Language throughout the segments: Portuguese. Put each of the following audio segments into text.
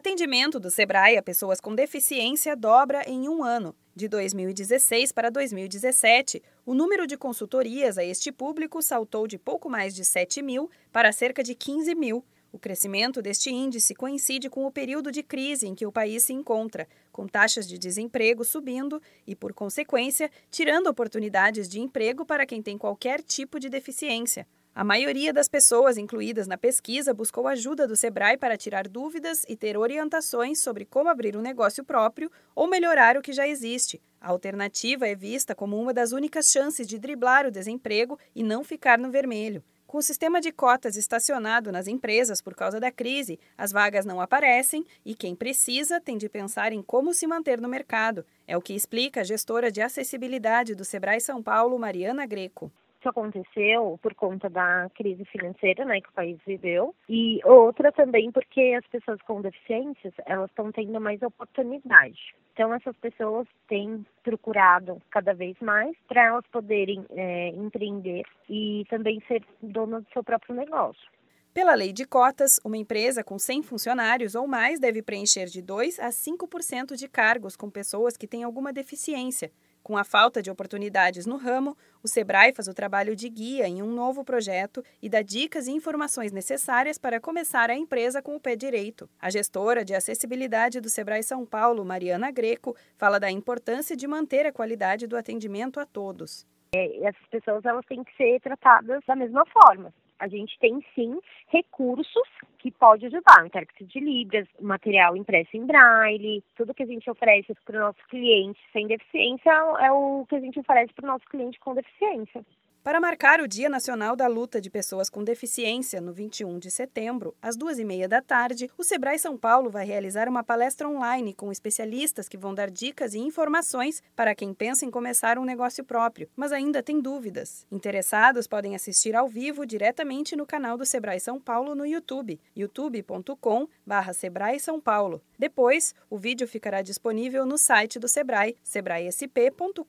Atendimento do Sebrae a pessoas com deficiência dobra em um ano. De 2016 para 2017, o número de consultorias a este público saltou de pouco mais de 7 mil para cerca de 15 mil. O crescimento deste índice coincide com o período de crise em que o país se encontra, com taxas de desemprego subindo e, por consequência, tirando oportunidades de emprego para quem tem qualquer tipo de deficiência. A maioria das pessoas incluídas na pesquisa buscou ajuda do Sebrae para tirar dúvidas e ter orientações sobre como abrir um negócio próprio ou melhorar o que já existe. A alternativa é vista como uma das únicas chances de driblar o desemprego e não ficar no vermelho. Com o sistema de cotas estacionado nas empresas por causa da crise, as vagas não aparecem e quem precisa tem de pensar em como se manter no mercado. É o que explica a gestora de acessibilidade do Sebrae São Paulo, Mariana Greco. Isso aconteceu por conta da crise financeira, né, que o país viveu, e outra também porque as pessoas com deficiências, elas estão tendo mais oportunidade. Então, essas pessoas têm procurado cada vez mais para elas poderem é, empreender e também ser dona do seu próprio negócio. Pela lei de cotas, uma empresa com 100 funcionários ou mais deve preencher de 2 a 5% de cargos com pessoas que têm alguma deficiência. Com a falta de oportunidades no ramo, o Sebrae faz o trabalho de guia em um novo projeto e dá dicas e informações necessárias para começar a empresa com o pé direito. A gestora de acessibilidade do Sebrae São Paulo, Mariana Greco, fala da importância de manter a qualidade do atendimento a todos. É, essas pessoas elas têm que ser tratadas da mesma forma. A gente tem sim recursos que pode ajudar, intérprete de Libras, material impresso em braille, tudo que a gente oferece para o nosso cliente sem deficiência é o que a gente oferece para o nosso cliente com deficiência. Para marcar o Dia Nacional da Luta de Pessoas com Deficiência, no 21 de setembro, às duas e meia da tarde, o Sebrae São Paulo vai realizar uma palestra online com especialistas que vão dar dicas e informações para quem pensa em começar um negócio próprio, mas ainda tem dúvidas. Interessados podem assistir ao vivo diretamente no canal do Sebrae São Paulo no YouTube, youtube.com/barra Sebrae São Paulo. Depois, o vídeo ficará disponível no site do Sebrae, sebraesp.com.br.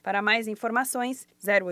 Para mais informações, 08